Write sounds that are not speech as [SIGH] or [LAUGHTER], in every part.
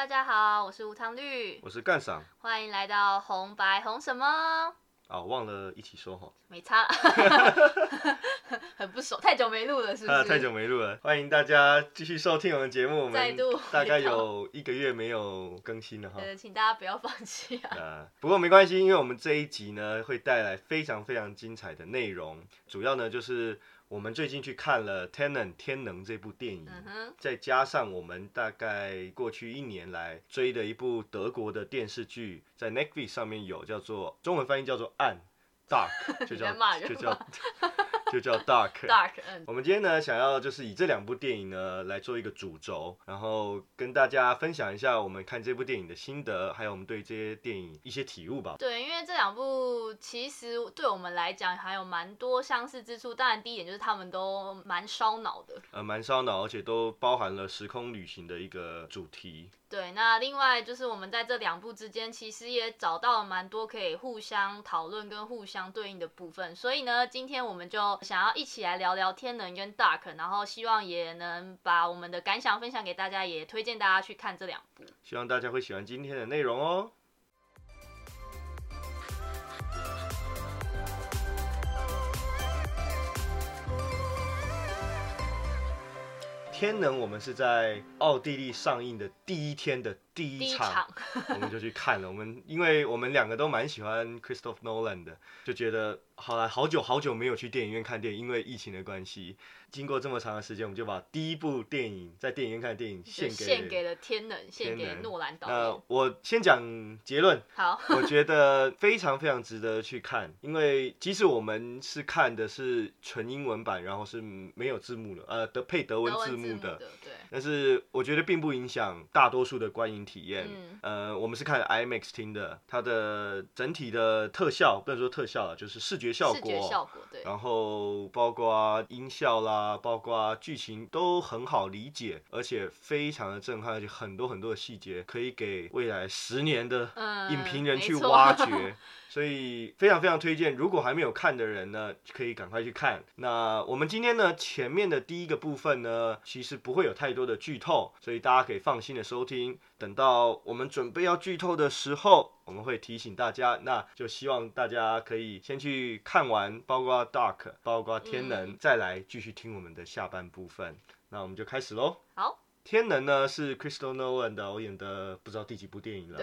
大家好，我是无糖绿，我是干赏欢迎来到红白红什么？啊，忘了一起说哈，没差，很不熟，太久没录了，是不是？啊，太久没录了，欢迎大家继续收听我们节目，我们再度大概有一个月没有更新了哈。呃，请大家不要放弃啊！[LAUGHS] 啊，不过没关系，因为我们这一集呢会带来非常非常精彩的内容，主要呢就是我们最近去看了《Tenet》天能这部电影，再加上我们大概过去一年来追的一部德国的电视剧，在 Netflix 上面有叫做中文翻译叫做《暗》（Dark），[LAUGHS] 就叫就叫 [LAUGHS] 就叫 Dark。[LAUGHS] Dark，嗯，我们今天呢，想要就是以这两部电影呢来做一个主轴，然后跟大家分享一下我们看这部电影的心得，还有我们对这些电影一些体悟吧。对，因为这两部其实对我们来讲还有蛮多相似之处。当然，第一点就是他们都蛮烧脑的。呃，蛮烧脑，而且都包含了时空旅行的一个主题。对，那另外就是我们在这两部之间，其实也找到了蛮多可以互相讨论跟互相对应的部分。所以呢，今天我们就想要一起来聊聊天能跟 Dark，然后希望也能把我们的感想分享给大家，也推荐大家去看这两部。希望大家会喜欢今天的内容哦。天能，我们是在奥地利上映的第一天的第第一一场，[LAUGHS] 我们就去看了。我们因为我们两个都蛮喜欢 Christopher Nolan 的，就觉得好了，好久好久没有去电影院看电影，因为疫情的关系。经过这么长的时间，我们就把第一部电影在电影院看的电影献给 [LAUGHS] 献给了天能，献给诺兰导那演。我先讲结论，好，[LAUGHS] 我觉得非常非常值得去看，因为即使我们是看的是纯英文版，然后是没有字幕的，呃，德配德文字字幕的，幕的，对，但是我觉得并不影响大多数的观影体验。嗯呃，我们是看 IMAX 听的，它的整体的特效不能说特效了，就是视觉效视觉果，效果，对，然后包括音效啦，包括剧情都很好理解，而且非常的震撼，而且很多很多的细节可以给未来十年的嗯影评人去挖掘。[LAUGHS] 所以非常非常推荐，如果还没有看的人呢，可以赶快去看。那我们今天呢，前面的第一个部分呢，其实不会有太多的剧透，所以大家可以放心的收听。等到我们准备要剧透的时候，我们会提醒大家。那就希望大家可以先去看完，包括 Dark，包括天能，嗯再来继续听我们的下半部分。那我们就开始喽。好，天能呢是 Crystal Nolan 导演的不知道第几部电影了。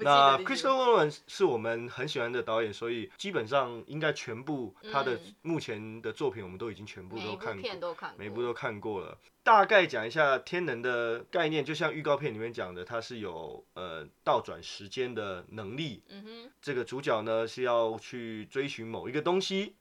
那得第几 Christopher Nolan 是我们很喜欢的导演，所以基本上应该全部他的嗯目前的作品我们都已经全部都看过，每部都看过了。大概讲一下天能的概念，就像预告片里面讲的，它是有呃倒转时间的能力。嗯哼，这个主角呢是要去追寻某一个东西，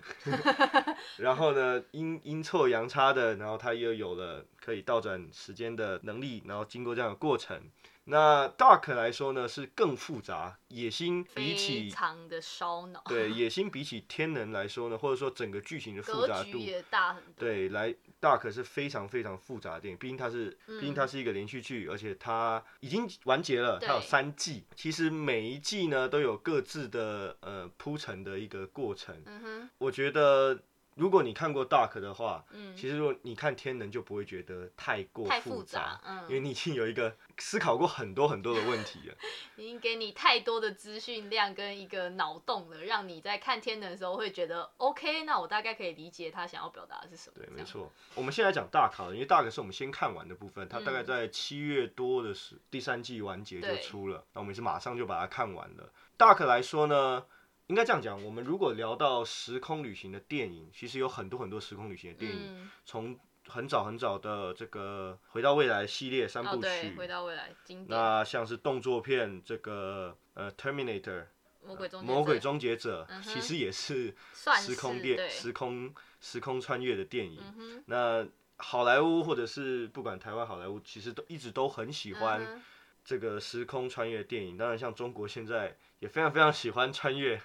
[LAUGHS] 然后呢阴阴错阳差的，然后他又有了可以倒转时间的能力，然后经过这样的过程。那 Dark 来说呢是更复杂，野心比非起常的烧脑，对野心比起天能来说呢，或者说整个剧情的复格局杂度，也大很多。对，来 Dark 是非常非常复杂的电影，毕竟它是，毕竟嗯它是一个连续剧，而且它已经完结了，它有对三季。其实每一季呢都有各自的呃铺陈的一个过程。嗯哼，我觉得如果你看过 Dark 的话，嗯，其实如果你看天能就不会觉得太过太复复杂，嗯因为你已经有一个思考过很多很多的问题了。[LAUGHS] 已经给你太多的资讯量跟一个脑洞了，让你在看天能的时候会觉得 OK，那我大概可以理解他想要表达的是什么。对。没错。我们现在讲大考，因为大考是我们先看完的部分，它大概嗯在七月多的时，第三季完结就出了，那我们是马上就把它看完了。Dark 来说呢，应该这样讲，我们如果聊到时空旅行的电影，其实有很多很多时空旅行的电影，嗯，从很早很早的这个《回到未来》系列三部曲，回到未来经典，那像是动作片这个呃《Terminator》魔鬼终结魔鬼者终结者，[LAUGHS] 嗯其实也是 [LAUGHS] 算时空电时空时空穿越的电影。嗯，那好莱坞或者是不管台湾好莱坞，其实都一直都很喜欢这个时空穿越电影。当然，像中国现在也非常非常喜欢穿越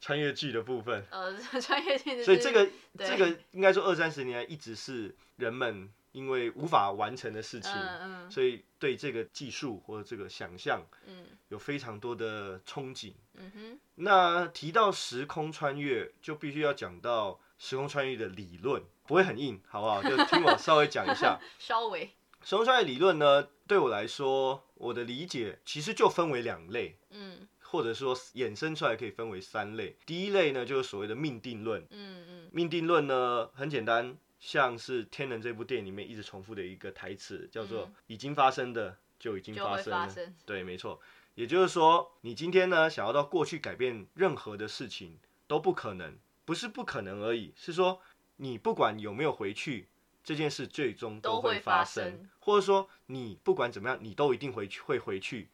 穿越剧的部分。呃，[LAUGHS] 穿越性的，所以这个对这个应该说二三十年来一直是人们因为无法完成的事情，嗯嗯所以对这个技术或者这个想象嗯有非常多的憧憬。嗯哼，那提到时空穿越，就必须要讲到时空穿越的理论，不会很硬，好不好？就听我稍微讲一下。[LAUGHS] 稍微时空穿越理论呢，对我来说，我的理解其实就分为两类，嗯或者说衍生出来可以分为三类。第一类呢，就是所谓的命定论。嗯嗯命定论呢，很简单，像是《天能》这部电影里面一直重复的一个台词，叫做嗯“已经发生的就已经发生了”。对，没错。也就是说，你今天呢，想要到过去改变任何的事情都不可能，不是不可能而已，是说你不管有没有回去，这件事最终都会发生，生或者说你不管怎么样，你都一定回去会回去，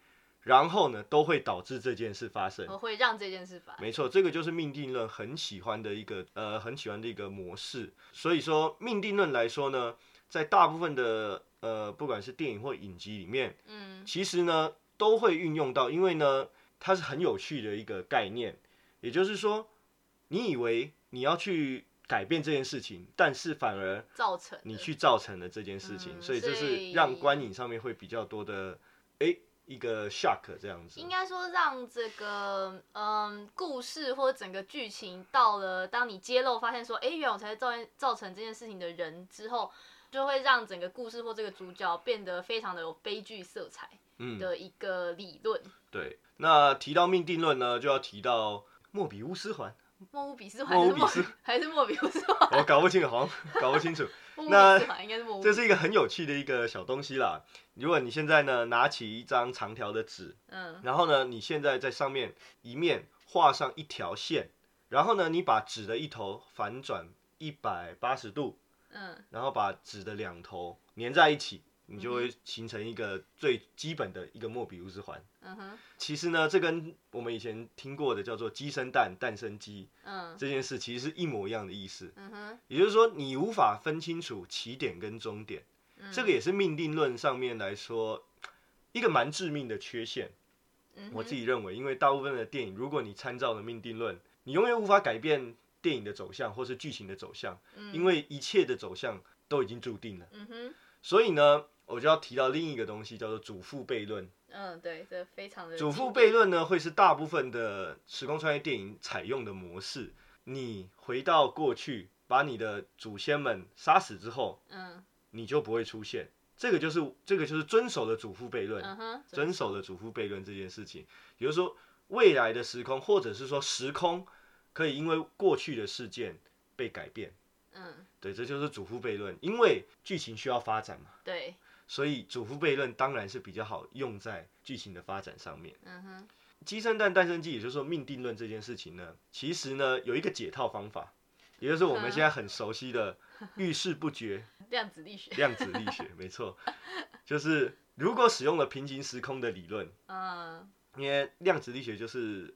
然后呢，都会导致这件事发生。我会让这件事发生。没错，这个就是命定论很喜欢的一个呃很喜欢的一个模式。所以说命定论来说呢，在大部分的呃不管是电影或影集里面，嗯其实呢都会运用到，因为呢它是很有趣的一个概念。也就是说，你以为你要去改变这件事情，但是反而造成你去造成了这件事情，嗯所以这是让观影上面会比较多的诶一个 shock 这样子应。该说让这个嗯故事或者整个剧情到了，当你揭露发现说，哎、原来我才是造造成这件事情的人之后，就会让整个故事或这个主角变得非常的有悲剧色彩嗯，的一个理论。对。那提到命定论呢，就要提到莫比乌斯环。莫乌比斯环还是莫比斯 [LAUGHS] 还是莫比乌斯环？我搞不清楚，好像搞不清楚。[LAUGHS] 那比斯环应该是莫这是一个很有趣的一个小东西啦。如果你现在呢拿起一张长条的纸，嗯然后呢你现在在上面一面画上一条线，然后呢你把纸的一头反转一百八十度，嗯然后把纸的两头粘在一起，你就会形成一个最基本的一个莫比乌斯环。嗯哼其实呢，这跟我们以前听过的叫做鸡生蛋，蛋生鸡嗯这件事，其实是一模一样的意思。嗯哼，也就是说，你无法分清楚起点跟终点，嗯这个也是命定论上面来说一个蛮致命的缺陷。嗯哼我自己认为，因为大部分的电影，如果你参照了命定论，你永远无法改变电影的走向或是剧情的走向，嗯因为一切的走向都已经注定了。嗯哼所以呢，我就要提到另一个东西，叫做祖父悖论。嗯对，这非常的祖父悖论呢，会是大部分的时空穿越电影采用的模式。你回到过去，把你的祖先们杀死之后，嗯你就不会出现。这个就是这个就是遵守了祖父悖论，嗯遵守了祖父悖论这件事情。也就是说，未来的时空，或者是说时空，可以因为过去的事件被改变。嗯对，这就是祖父悖论。因为剧情需要发展嘛，对所以祖父悖论当然是比较好用在剧情的发展上面。嗯哼鸡生蛋，蛋生鸡，也就是说命定论这件事情呢，其实呢有一个解套方法，也就是我们现在很熟悉的遇事不决 [LAUGHS] 量子力学量子力学，没错，[LAUGHS] 就是如果使用了平行时空的理论，嗯，因为量子力学就是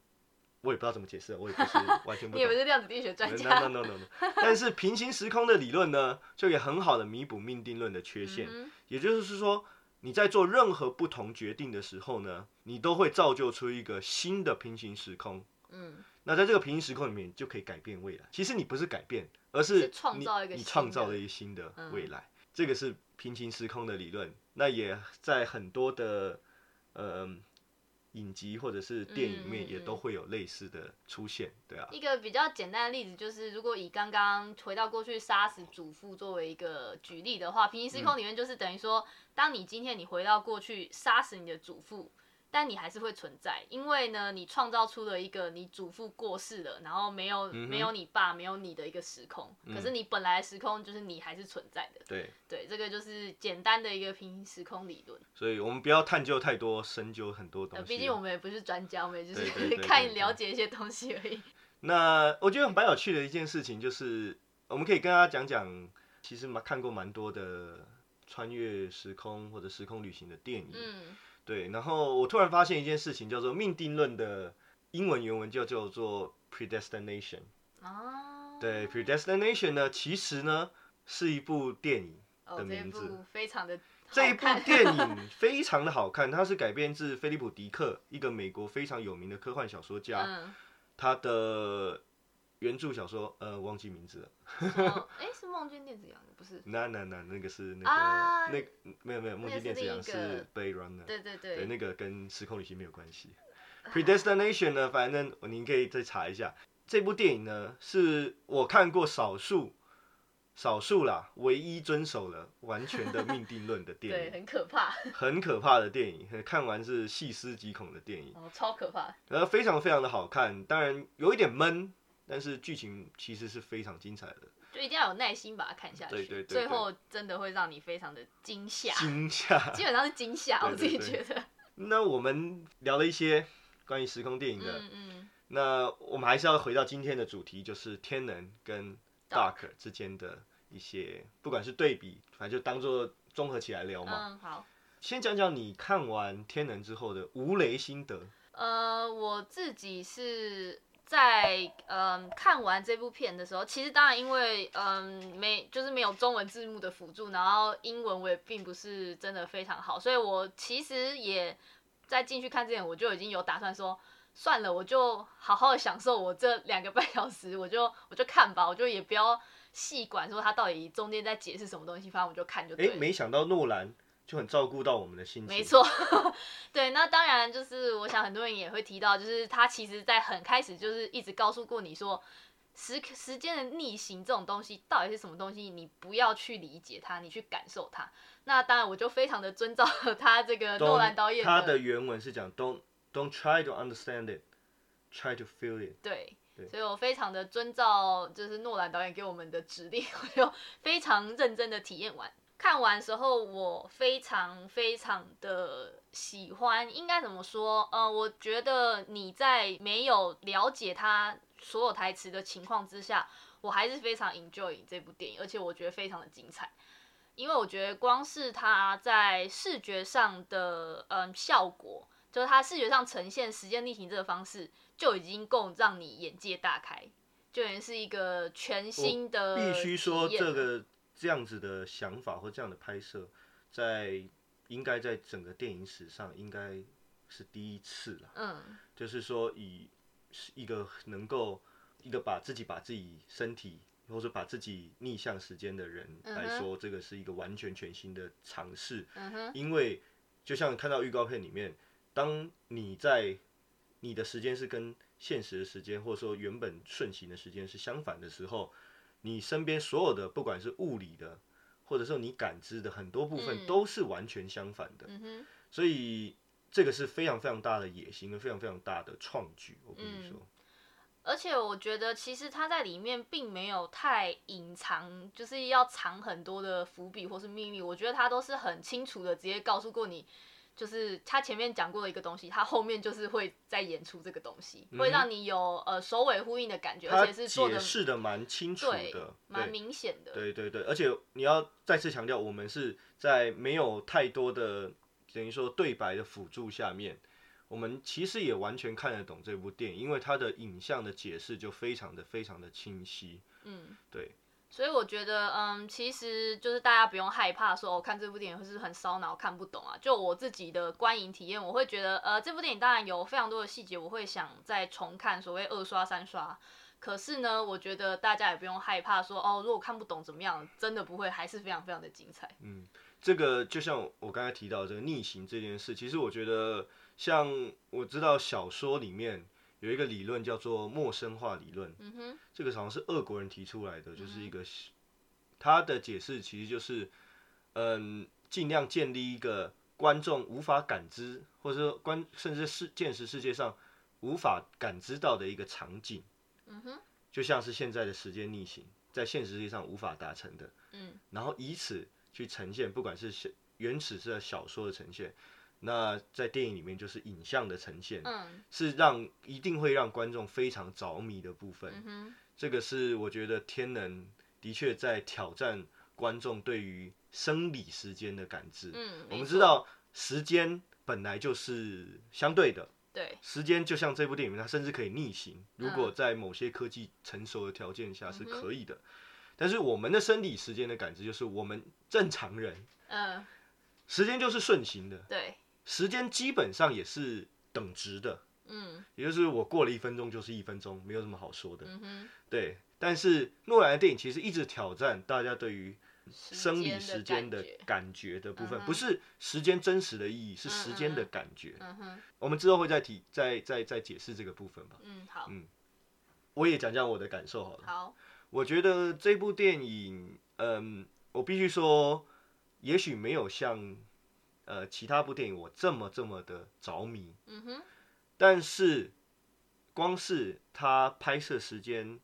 我也不知道怎么解释，我也不是 [LAUGHS] 完全不懂你也不。是量子力学专家 no no no no，但是平行时空的理论呢，就可以很好的弥补命定论的缺陷。嗯也就是说，你在做任何不同决定的时候呢，你都会造就出一个新的平行时空。嗯那在这个平行时空里面，就可以改变未来。其实你不是改变，而是是创造一个新你创造了一个新的嗯未来。这个是平行时空的理论，那也在很多的呃影集或者是电影里面也都会有类似的出现，对啊。一个比较简单的例子就是，如果以刚刚回到过去杀死祖父作为一个举例的话，平行时空里面就是等于说，当你今天你回到过去杀死你的祖父，但你还是会存在，因为呢，你创造出了一个你祖父过世了，然后没有、嗯没有你爸，没有你的一个时空，可是你本来的时空就是你还是存在的。对，对，这个就是简单的一个平行时空理论。所以我们不要探究太多，深究很多东呃，西。毕竟我们也不是专家，我们也就是对对对 [LAUGHS] 对看对了解一些东西而已。[LAUGHS] 那我觉得蛮有趣的一件事情，就是我们可以跟大家讲讲，其实蛮看过蛮多的穿越时空或者时空旅行的电影。嗯对，然后我突然发现一件事情，叫做命定论的英文原文就叫做 predestination。哦，对，predestination 呢，其实呢是一部电影。的名字部非常的这一部电 [LAUGHS] 影非常的好看，它是改编自菲利普·迪克，一个美国非常有名的科幻小说家，嗯，他的原著小说，呃，忘记名字了。哦哎，是梦见电子羊的，不是？[LAUGHS] 那那那那个是那个、啊那没有没有，梦境电子羊是是另一个 Blade Runner，对对对，对，那个跟时空旅行没有关系。Predestination 呢，反正您可以再查一下。这部电影呢，是我看过少数少数啦，唯一遵守了完全的命定论的电影 [LAUGHS] 对，影，很可怕，很可怕的电影，看完是细思极恐的电影，哦，超可怕。呃，非常非常的好看，当然有一点闷，但是剧情其实是非常精彩的，就一定要有耐心把它看下去，对对对最后真的会让你非常的惊吓，惊吓。基本上是惊吓，我自己对觉得。那我们聊了一些关于时空电影的，嗯嗯，那我们还是要回到今天的主题，就是天能跟 Dark Dark 之间的一些，不管是对比，反正就当做综合起来聊嘛。嗯，好。先讲讲你看完天能之后的无雷心得。呃，我自己是在嗯看完这部片的时候，其实当然因为嗯没就是没有中文字幕的辅助，然后英文我也并不是真的非常好，所以我其实也在进去看之前，我就已经有打算说。算了，我就好好的享受我这两个半小时，我就我就看吧，我就也不要细管说他到底中间在解释什么东西，反正我就看就对哎，了。没想到诺兰就很照顾到我们的心情。没错，[LAUGHS] 对，那当然就是我想很多人也会提到，就是他其实在很开始就是一直告诉过你说，时时间的逆行这种东西到底是什么东西，你不要去理解它，你去感受它。那当然我就非常的遵照 [LAUGHS] 他这个诺兰导演他的原文是讲 Don't Don't try to understand it, try to feel it。对对，所以我非常的遵照就是诺兰导演给我们的指令，[LAUGHS] 我就非常认真的体验完。看完时候，我非常非常的喜欢，应该怎么说？呃，我觉得你在没有了解他所有台词的情况之下，我还是非常 enjoy 这部电影，而且我觉得非常的精彩。因为我觉得光是它在视觉上的嗯效果，就是它视觉上呈现时间逆行这个方式，就已经够让你眼界大开，就已经是一个全新的必须说，这个这样子的想法或这样的拍摄，在应该在整个电影史上应该是第一次了。嗯就是说，以一个能够一个把自己把自己身体或者把自己逆向时间的人来说，这个是一个完全全新的尝试。嗯哼因为就像看到预告片里面，当你在你的时间是跟现实的时间，或者说原本顺行的时间是相反的时候，你身边所有的不管是物理的，或者说你感知的很多部分嗯都是完全相反的。所以这个是非常非常大的野心跟非常非常大的创举。我跟你说，而且我觉得其实他在里面并没有太隐藏，就是要藏很多的伏笔或是秘密。我觉得他都是很清楚的直接告诉过你，就是他前面讲过的一个东西，他后面就是会再演出这个东西，会让你有呃首尾呼应的感觉，而且是解释的蛮清楚的，蛮明显的。对对对，而且你要再次强调，我们是在没有太多的等于说对白的辅助下面，我们其实也完全看得懂这部电影，因为它的影像的解释就非常的非常的清晰。嗯，对。所以我觉得，嗯，其实就是大家不用害怕说，我、看这部电影会是很烧脑、看不懂啊。就我自己的观影体验，我会觉得，呃，这部电影当然有非常多的细节，我会想再重看，所谓二刷、三刷。可是呢，我觉得大家也不用害怕说，哦，如果看不懂怎么样，真的不会，还是非常非常的精彩。嗯，这个就像我刚才提到这个逆行这件事，其实我觉得像我知道小说里面有一个理论叫做陌生化理论，嗯哼，这个好像是俄国人提出来的，就是一个他的解释其实就是，嗯，尽量建立一个观众无法感知，或者说观甚至是现实世界上无法感知到的一个场景，嗯哼，就像是现在的时间逆行，在现实世界上无法达成的，嗯，然后以此去呈现，不管是小原始是小说的呈现，那在电影里面就是影像的呈现，嗯。是让一定会让观众非常着迷的部分。嗯，这个是我觉得天能的确在挑战观众对于生理时间的感知。嗯，我，们知道时间本来就是相对的，对，时间就像这部电影，它甚至可以逆行。如嗯果在某些科技成熟的条件下是可以的，但是我们的生理时间的感知就是我们正常人嗯，时间就是顺行的，对，时间基本上也是等值的，嗯也就是我过了一分钟就是一分钟，没有什么好说的。嗯，对，但是诺兰的电影其实一直挑战大家对于生理时间的感觉的部分，嗯不是时间真实的意义，是嗯时间的感觉。嗯哼，我们之后会再提，再再再解释这个部分吧。嗯，好，嗯我也讲讲我的感受好了。好，我觉得这部电影，嗯，我必须说，也许没有像呃其他部电影我这么这么的着迷，嗯哼，但是光是他拍摄时间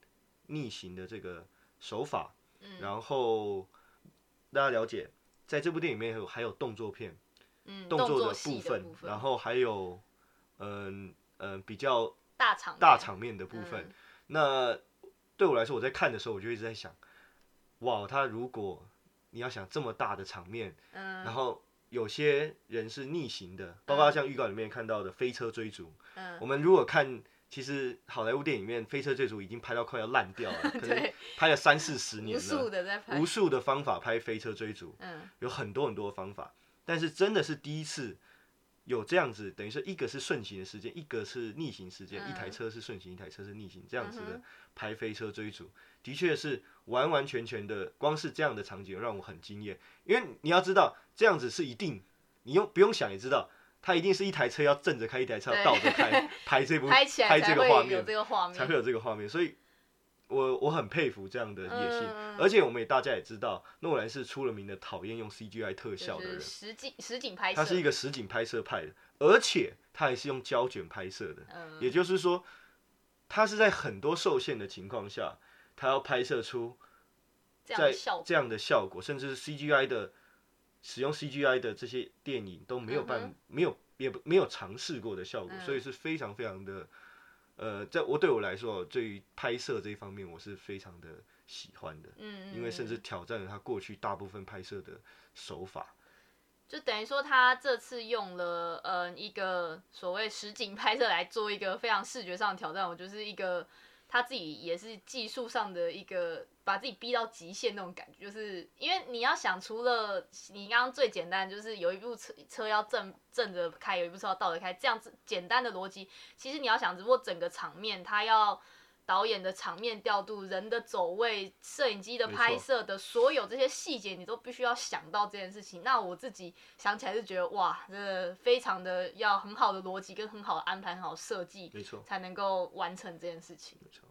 逆行的这个手法，嗯然后大家了解，在这部电影里面有还有动作片，嗯，动作的部分，然后还有嗯嗯比较大场大场面的部分。嗯那对我来说，我在看的时候，我就一直在想，哇，他如果你要想这么大的场面，嗯然后有些人是逆行的，包括像预告里面看到的飞车追逐，嗯。我们如果看。其实好莱坞电影里面，飞车追逐已经拍到快要烂掉了，[LAUGHS] 可能对。拍了三四十年无数了，的在拍。无，数的方法拍飞车追逐，嗯。有很多很多方法，但是真的是第一次有这样子，等于说一个是顺行的时间，一个是逆行时间，嗯一台车是顺行，一台车是逆行，这样子的嗯哼。拍飞车追逐，的确是完完全全的，光是这样的场景让我很惊艳，因为你要知道这样子是一定，你用不用想也知道。它一定是一台车要正着开，一台车要倒着开，拍这部 [LAUGHS] 拍起来拍才会有这个画面，这个画面，才会有这个画面，所以我我很佩服这样的野心，嗯。而且我们也大家也知道，诺兰是出了名的讨厌用 CGI 特效的人，实景实景拍摄，他是一个实景拍摄派的，而且他还是用胶卷拍摄的，嗯。也就是说，他是在很多受限的情况下，他要拍摄出这样在这样的效果，甚至是 CGI 的使用 CGI 的这些电影都没有办、嗯没有也不没有尝试过的效果，嗯。所以是非常非常的，呃，在我对我来说，对于拍摄这一方面，我是非常的喜欢的，嗯，因为甚至嗯挑战了他过去大部分拍摄的手法。就等于说他这次用了呃一个所谓实景拍摄来做一个非常视觉上的挑战，我就是一个他自己也是技术上的一个把自己逼到极限那种感觉，就是因为你要想，除了你刚刚最简单，就是有一部车车要正正着开，有一部车要倒着开，这样子简单的逻辑，其实你要想，只不过整个场面他要。导演的场面调度、人的走位、摄影机的拍摄的所有这些细节，你都必须要想到这件事情。那我自己想起来是觉得，哇，这个非常的要很好的逻辑跟很好的安排、很好设计，没错，才能够完成这件事情。没错。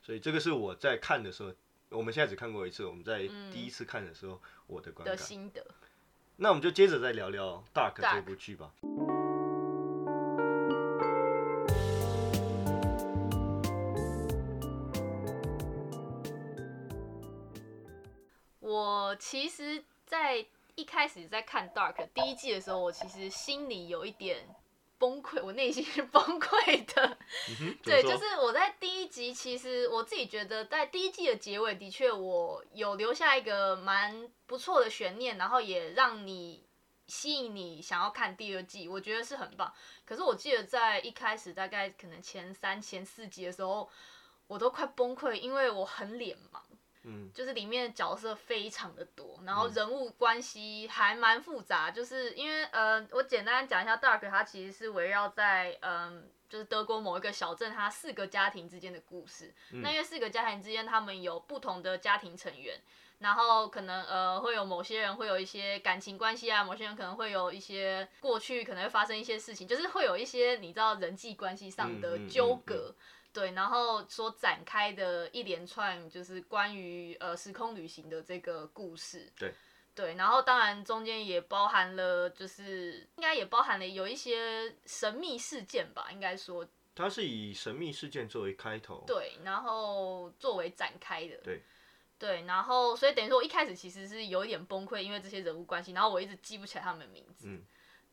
所以这个是我在看的时候，我们现在只看过一次，我们在嗯第一次看的时候我的观的。心得，那我们就接着再聊聊《Dark 这部剧吧。其实，在一开始在看《Dark》第一季的时候，我其实心里有一点崩溃，我内心是崩溃的。[LAUGHS] 嗯，对，就是我在第一集，其实我自己觉得在第一季的结尾，的确我有留下一个蛮不错的悬念，然后也让你吸引你想要看第二季，我觉得是很棒。可是我记得在一开始大概可能前三、前四集的时候，我都快崩溃，因为我很脸盲。嗯，就是里面的角色非常的多，然后嗯人物关系还蛮复杂，就是因为呃，我简单讲一下，Dark 它其实是围绕在嗯、就是德国某一个小镇，它四个家庭之间的故事。嗯那因为四个家庭之间，他们有不同的家庭成员，然后可能呃会有某些人会有一些感情关系啊，某些人可能会有一些过去可能会发生一些事情，就是会有一些你知道人际关系上的纠葛。对，然后所展开的一连串就是关于呃时空旅行的这个故事。对。对，然后当然中间也包含了，就是应该也包含了有一些神秘事件吧，应该说它是以神秘事件作为开头。对，然后作为展开的。对。对，然后所以等于说我一开始其实是有一点崩溃，因为这些人物关系，然后我一直记不起来他们的名字。嗯。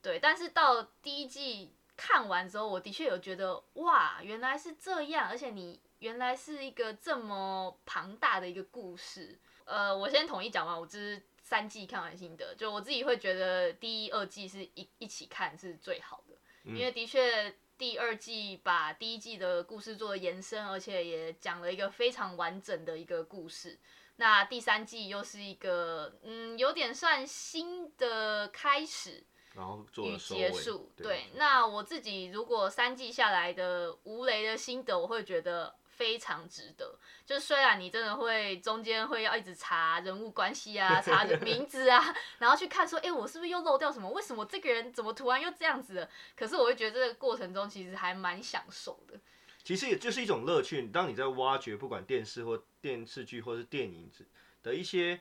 对，但是到第一季看完之后，我的确有觉得哇，原来是这样，而且你原来是一个这么庞大的一个故事。呃，我先统一讲完，我这是三季看完心得，就我自己会觉得第一、二季是一一起看是最好的，嗯因为的确第二季把第一季的故事做了延伸，而且也讲了一个非常完整的一个故事。那第三季又是一个嗯，有点算新的开始，然后做了结束。对对，那我自己如果三季下来的无雷的心得，我会觉得非常值得。就虽然你真的会中间会要一直查人物关系啊，查人 [LAUGHS] 名字啊，然后去看说，哎、我是不是又漏掉什么？为什么这个人怎么突然又这样子了？可是我会觉得这个过程中其实还蛮享受的。其实也就是一种乐趣。当你在挖掘不管电视或电视剧或是电影的一些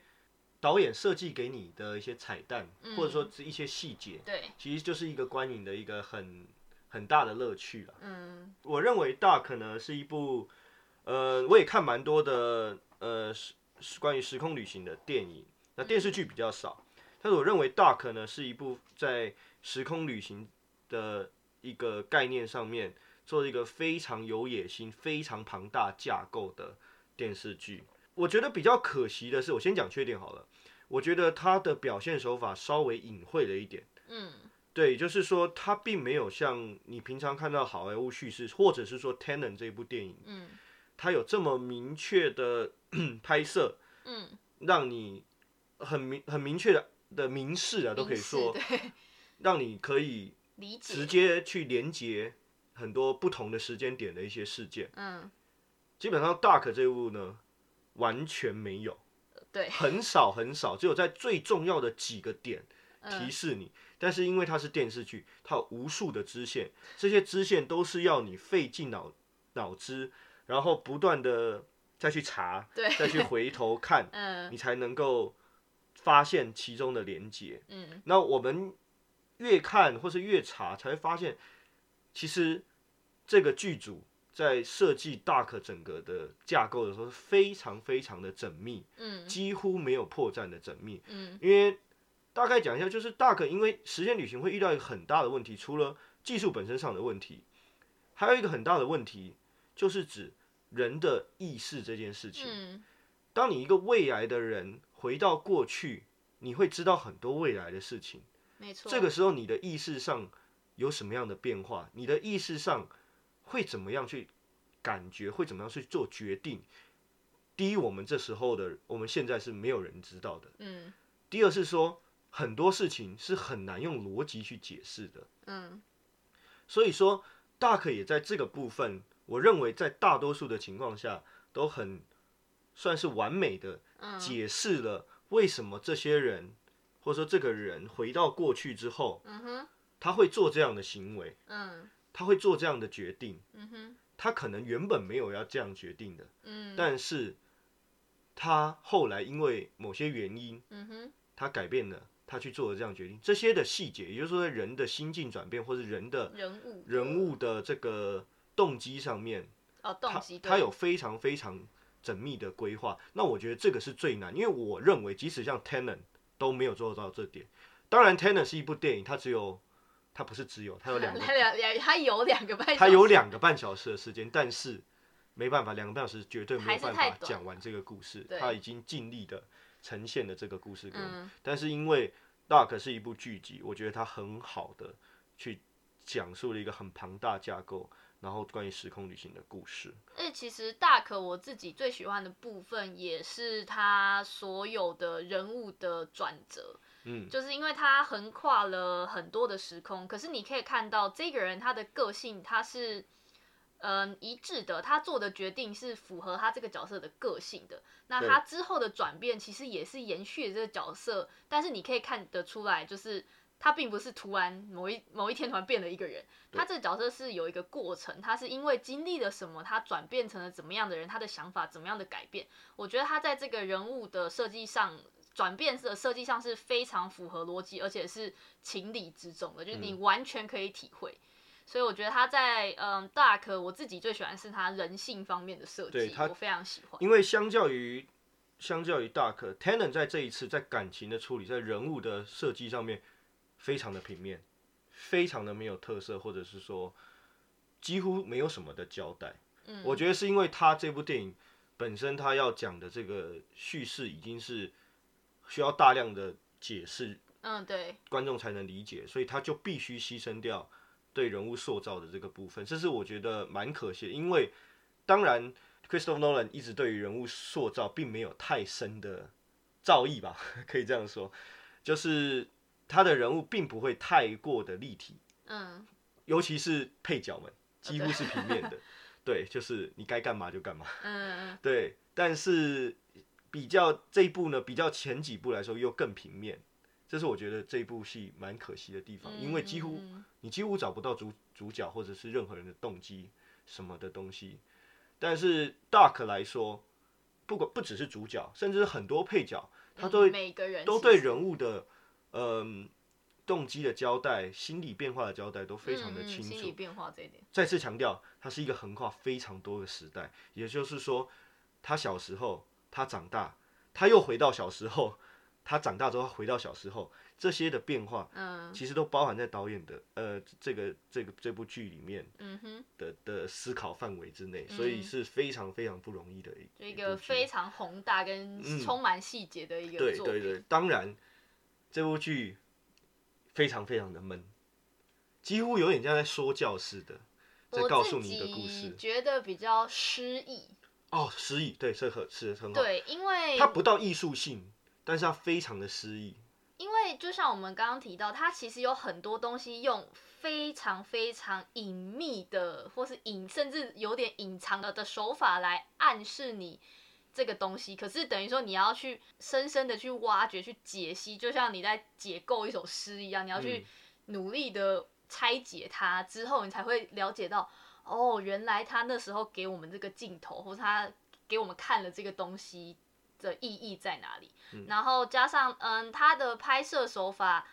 导演设计给你的一些彩蛋，或者说是一些细节，对，其实就是一个观影的一个很很大的乐趣了。嗯我认为《Dark》呢是一部，呃，我也看蛮多的，呃，是是关于时空旅行的电影，那电视剧比较少，但是我认为《Dark》呢是一部在时空旅行的一个概念上面做一个非常有野心、非常庞大架构的电视剧。我觉得比较可惜的是，我先讲缺点好了。我觉得他的表现手法稍微隐晦了一点。嗯对，就是说他并没有像你平常看到好莱坞叙事，或者是说《Tenon》这部电影，嗯他有这么明确的 [CLEARS THROAT] 拍摄，嗯，让你很明很明确的的明示啊，都可以说，对 [LAUGHS] 让你可以理直，接去连接很多不同的时间点的一些事件。嗯基本上《Dark》这部呢，完全没有，对，很少很少，只有在最重要的几个点提嗯示你。但是因为它是电视剧，它有无数的支线，这些支线都是要你费尽脑脑汁，然后不断的再去查，对。再去回头看，[LAUGHS] 嗯。你才能够发现其中的连接。嗯。那我们越看或是越查，才会发现，其实这个剧组在设计 Dark 整个的架构的时候，是非常非常的缜密，嗯几乎没有破绽的缜密。嗯因为大概讲一下，就是 Dark 因为时间旅行会遇到一个很大的问题，除了技术本身上的问题，还有一个很大的问题，就是指人的意识这件事情。嗯当你一个未来的人回到过去，你会知道很多未来的事情。没错，这个时候，你的意识上有什么样的变化？你的意识上会怎么样去感觉？会怎么样去做决定？第一，我们这时候的我们现在是没有人知道的。嗯第二是说，很多事情是很难用逻辑去解释的。嗯所以说，Dark 也在这个部分，我认为在大多数的情况下都很算是完美的嗯解释了为什么这些人，或者说这个人回到过去之后，他会做这样的行为，嗯他会做这样的决定。嗯哼他可能原本没有要这样决定的，嗯但是他后来因为某些原因，嗯哼他改变了，他去做了这样决定。这些的细节，也就是说，人的心境转变，或是人的人物人物的这个动机上面，哦动他机，他有非常非常缜密的规划。那我觉得这个是最难，因为我认为即使像 Tenet 都没有做到这点。当然，Tenet 是一部电影，它只有它不是只有，它有两个他 [LAUGHS] 两两他有两个半小时，它有两个半小时的时间，但是没办法，两个半小时绝对没有办法讲完这个故事。对他已经尽力的呈现了这个故事给我们，嗯但是因为 Dark 是一部剧集，我觉得它很好的去讲述了一个很庞大架构，然后关于时空旅行的故事。而且其实大可我自己最喜欢的部分，也是他所有的人物的转折。嗯，就是因为他横跨了很多的时空，可是你可以看到这个人他的个性他是嗯一致的，他做的决定是符合他这个角色的个性的。那他之后的转变其实也是延续了这个角色，但是你可以看得出来，就是他并不是突然某一某一天突然变了一个人，他这个角色是有一个过程，他是因为经历了什么，他转变成了怎么样的人，他的想法怎么样的改变。我觉得他在这个人物的设计上。转变的设计上是非常符合逻辑，而且是情理之中的，就是你完全可以体会。所以我觉得他在嗯 Dark，我自己最喜欢是他人性方面的设计，我非常喜欢。因为相较于相较于 Dark，Tenet 在这一次在感情的处理，在人物的设计上面非常的平面，非常的没有特色，或者是说几乎没有什么的交代。嗯，我觉得是因为他这部电影本身他要讲的这个叙事已经是需要大量的解释，嗯对，观众才能理解，所以他就必须牺牲掉对人物塑造的这个部分，这是我觉得蛮可惜的。因为当然，Christopher Nolan 一直对于人物塑造并没有太深的造诣吧，[LAUGHS] 可以这样说，就是他的人物并不会太过的立体，嗯。尤其是配角们几乎是平面的，[LAUGHS] 对，就是你该干嘛就干嘛。嗯嗯对，但是比较这一部呢，比较前几部来说又更平面，这是我觉得这一部戏蛮可惜的地方，嗯，因为几乎嗯你几乎找不到主主角或者是任何人的动机什么的东西。但是 Dark 来说，不管不只是主角，甚至是很多配角，他都会每个人都对人物的嗯动机的交代、心理变化的交代都非常的嗯嗯清楚。心理变化这一点，再次强调，它是一个横跨非常多个时代，也就是说，他小时候，他长大，他又回到小时候，他长大之后回到小时候，这些的变化，嗯其实都包含在导演的呃这个这个这部剧里面嗯哼，的的思考范围之内，所以是非常非常不容易的一个非常宏大跟嗯充满细节的一个。对对对，当然这部剧非常非常的闷，几乎有点像在说教似的，在告诉你一个故事。觉得比较诗意，哦，诗意，对，这很是很好。对，因为它不到艺术性，但是它非常的诗意。因为就像我们刚刚提到，它其实有很多东西用非常非常隐秘的，或是隐甚至有点隐藏了的手法来暗示你这个东西。可是等于说你要去深深的去挖掘、去解析，就像你在解构一首诗一样，你要去嗯努力的拆解它之后，你才会了解到，哦，原来他那时候给我们这个镜头，或是他给我们看了这个东西的意义在哪里。然后加上，嗯，他的拍摄手法，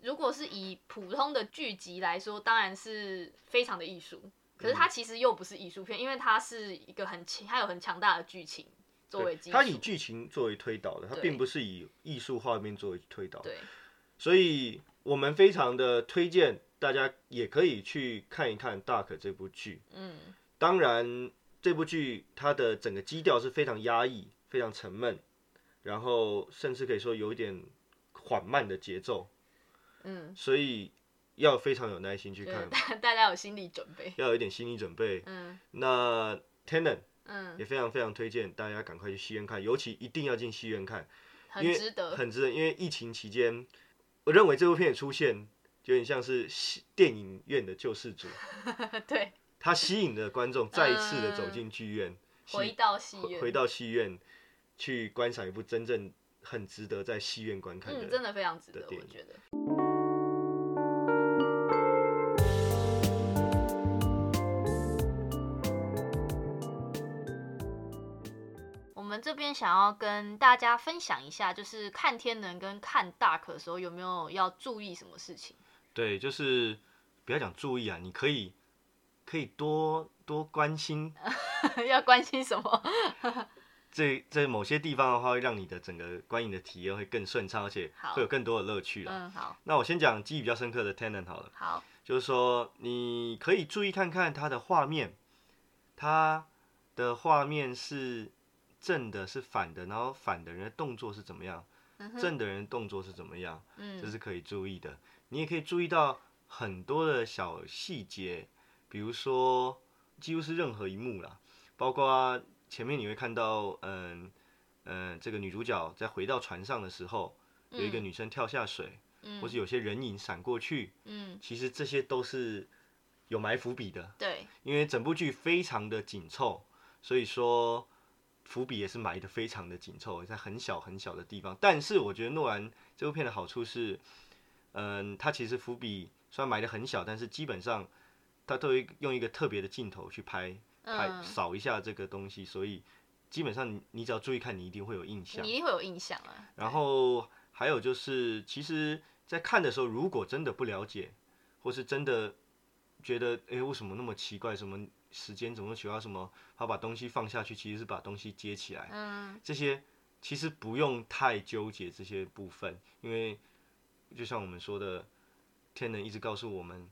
如果是以普通的剧集来说，当然是非常的艺术。可是它其实又不是艺术片，因为它是一个很强，它有很强大的剧情作为基础。它以剧情作为推导的，它对并不是以艺术画面作为推导的。对，所以我们非常的推荐大家也可以去看一看《Dark》这部剧。嗯，当然，这部剧它的整个基调是非常压抑、非常沉闷，然后甚至可以说有一点缓慢的节奏。嗯，所以要非常有耐心去看，大大家有心理准备。要有一点心理准备。嗯那 Tenant 嗯，也非常非常推荐大家赶快去戏院看，尤其一定要进戏院看，因为很值得。很值得。因为疫情期间，我认为这部片的出现有点像是戏电影院的救世主，[LAUGHS] 对，他吸引了观众再一次的走进剧院，戏回到戏院，回回到戏院去观赏一部真正很值得在戏院观看的。嗯，真的非常值得，我觉得。我们这边想要跟大家分享一下，就是看天能跟看 Dark 的时候，有没有要注意什么事情？对，就是不要讲注意啊，你可以可以多多关心 [LAUGHS] 要关心什么？[LAUGHS] 这在某些地方的话，会让你的整个观影的体验会更顺畅，而且会有更多的乐趣了。嗯，好，那我先讲记忆比较深刻的 Tenant 好了，好，就是说你可以注意看看它的画面，它的画面是正的，是反的，然后反的人的动作是怎么样，嗯，正的人的动作是怎么样，嗯这嗯是可以注意的。你也可以注意到很多的小细节，比如说几乎是任何一幕啦，包括前面你会看到，嗯嗯，这个女主角在回到船上的时候，有一个女生跳下水，嗯。或是有些人影闪过去，嗯，其实这些都是有埋伏笔的，对，因为整部剧非常的紧凑，所以说伏笔也是埋的非常的紧凑，在很小很小的地方。但是我觉得诺兰这部片的好处是，嗯，它其实伏笔虽然埋的很小，但是基本上它都会用一个特别的镜头去拍拍嗯，扫一下这个东西，所以基本上你你只要注意看，你一定会有印象你。一定会有印象啊。然后还有就是，其实，在看的时候，如果真的不了解，或是真的觉得，诶，为什么那么奇怪？什么时间怎么奇怪？什么他把东西放下去，其实是把东西接起来。嗯这些其实不用太纠结这些部分，因为就像我们说的，天能一直告诉我们，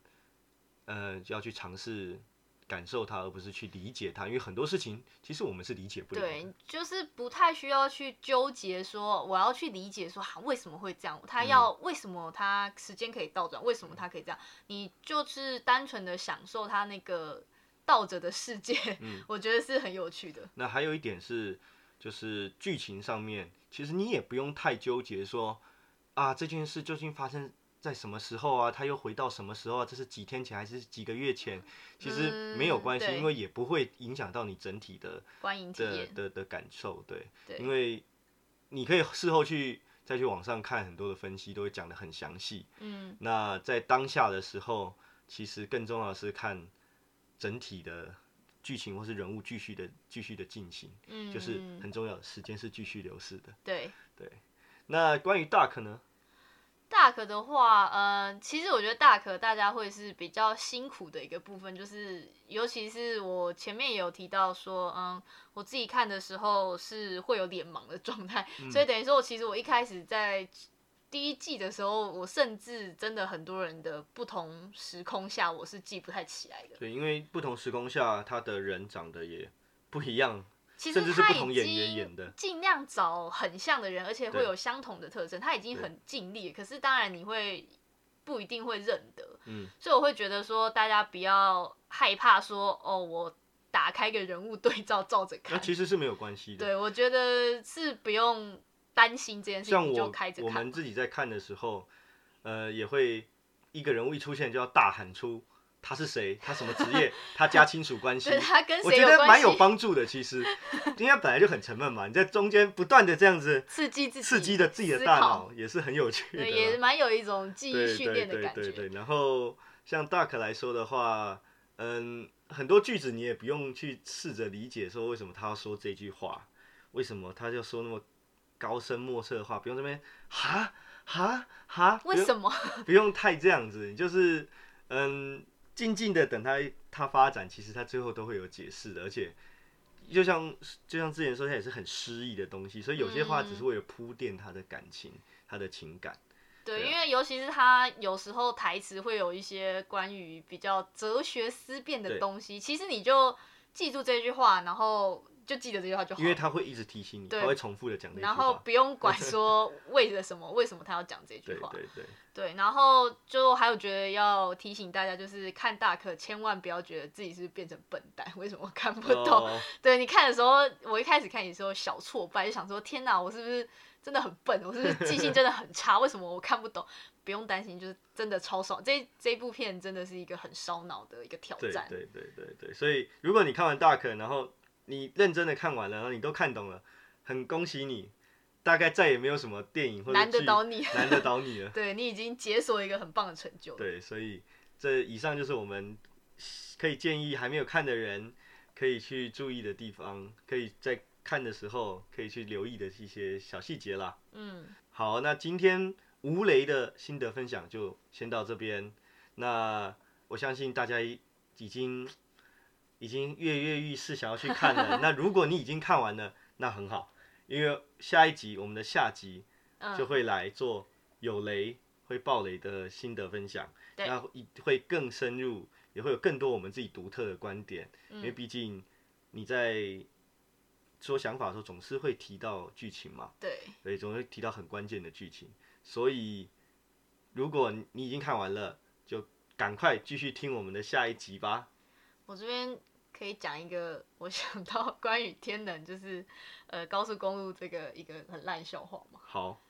呃，要去尝试感受它，而不是去理解它，因为很多事情其实我们是理解不了。对，就是不太需要去纠结说我要去理解说啊为什么会这样，嗯他要、为什么他时间可以倒转，为什么他可以这样，你就是单纯的享受他那个倒着的世界，嗯。[LAUGHS] 我觉得是很有趣的。那还有一点是，就是剧情上面，其实你也不用太纠结说，啊这件事究竟发生在什么时候啊？他又回到什么时候啊？这是几天前还是几个月前？其实没有关系，嗯因为也不会影响到你整体的观影体的验，的的感受，对，对因为你可以事后去再去网上看很多的分析，都会讲的很详细。嗯，那在当下的时候，其实更重要的是看整体的剧情或是人物继续的继续的进行，嗯，就是很重要的时间是继续流逝的。对对。那关于 Duck 呢？？Duck 的话，呃，其实我觉得 Duck 大家会是比较辛苦的一个部分，就是尤其是我前面也有提到说，嗯，我自己看的时候是会有脸盲的状态，所以等于说，我其实我一开始在第一季的时候，我甚至真的很多人的不同时空下，我是记不太起来的。对，因为不同时空下，他的人长得也不一样，其实甚至是他已不同演员经演的。尽量找很像的人，而且会有相同的特征，他已经很尽力。可是当然你会不一定会认得，嗯，所以我会觉得说，大家不要害怕说，哦，我打开个人物对照照着那看。其实是没有关系的。对，我觉得是不用担心这件事情，就像我开着看吧。我们自己在看的时候，呃，也会一个人物一出现就要大喊出他是谁，他什么职业，[LAUGHS] 他家亲属关系。他跟我觉得？蛮有帮助的，其实，[LAUGHS] 因为本来就很沉闷嘛，你在中间不断的这样子刺激自己，刺激着自己的大脑，也是很有趣的。也蛮有一种记忆训练的感觉。对对对，然后像 Dark 来说的话，嗯，很多句子你也不用去试着理解说为什么他要说这句话，为什么他就说那么高深莫测的话，不用这边哈哈哈，为什么？不用太这样子，你就是嗯，静静的等他，他发展，其实他最后都会有解释的，而且就像就像之前说，他也是很诗意的东西，所以有些话只是为了铺垫他的感情、他的情感。对，对啊因为尤其是他有时候台词会有一些关于比较哲学思辨的对东西，其实你就记住这句话，然后就记得这句话就好因为了。他会一直提醒你，对他会重复的讲这句然后。不用管说为了什么，为什么他要讲这句对话。对对，对，然后就还有觉得要提醒大家，就是看大课千万不要觉得自己是变成笨蛋，[LAUGHS] 为什么看不懂？哦对你看的时候，我一开始看的时候小挫败，就想说天哪，我是不是真的很笨？我是不是记性真的很差？[LAUGHS] 为什么我看不懂？不用担心，就是真的超爽。这这部片真的是一个很烧脑的一个挑对战。对对对对，所以如果你看完大课，然后你认真的看完了，然后你都看懂了，很恭喜你，大概再也没有什么电影或者难得剧倒你，[LAUGHS] 难得倒你了。[LAUGHS] 对你已经解锁一个很棒的成就。对，所以这以上就是我们可以建议还没有看的人可以去注意的地方，可以在看的时候可以去留意的一些小细节啦。嗯，好，那今天吴雷的心得分享就先到这边。那我相信大家已已经已经跃跃欲试，想要去看了。[LAUGHS] 那如果你已经看完了，那很好，因为下一集我们的下集嗯。就会来做有雷会爆雷的心得分享，对。那一会更深入，也会有更多我们自己独特的观点，因为嗯，毕竟你在说想法的时候总是会提到剧情嘛，对，所以，总会提到很关键的剧情，所以如果你已经看完了，就赶快继续听我们的下一集吧。我这边可以讲一个我想到 [LAUGHS] 关于天能，就是呃高速公路这个一个很烂笑话嘛。好，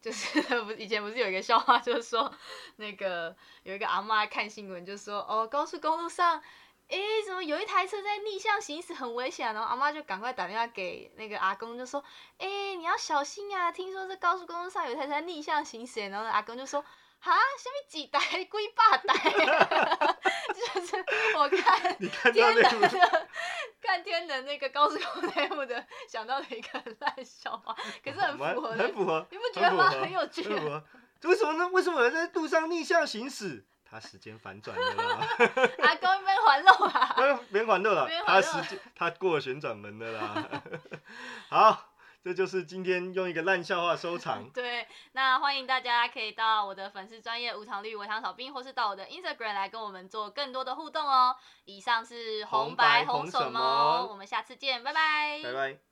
就是 [LAUGHS] 不是以前不是有一个笑话，就是说那个有一个阿妈看新闻，就说哦高速公路上，诶怎么有一台车在逆向行驶很危险啊、然后阿妈就赶快打电话给那个阿公，就说诶你要小心啊，听说这高速公路上有一台车在逆向行驶，然后阿公就说。哈，下面几代 [LAUGHS] 几百代，[LAUGHS] 就是我看你看天能的 [LAUGHS] 看天能那个高速公路的想到了一个很烂笑话，可是很符合的，很符合，你不觉得吗？很有趣。为什么呢？为什么有人在路上逆向行驶？他时间反转了啦，阿公被还路啊！他连环路了免，他环时间他过了旋转门的啦。好，这就是今天用一个烂笑话收场。[LAUGHS] 对，那欢迎大家可以到我的粉丝专业无糖绿我想少冰，或是到我的 Instagram 来跟我们做更多的互动哦。以上是红红白红什么？我们下次见，拜拜。拜拜。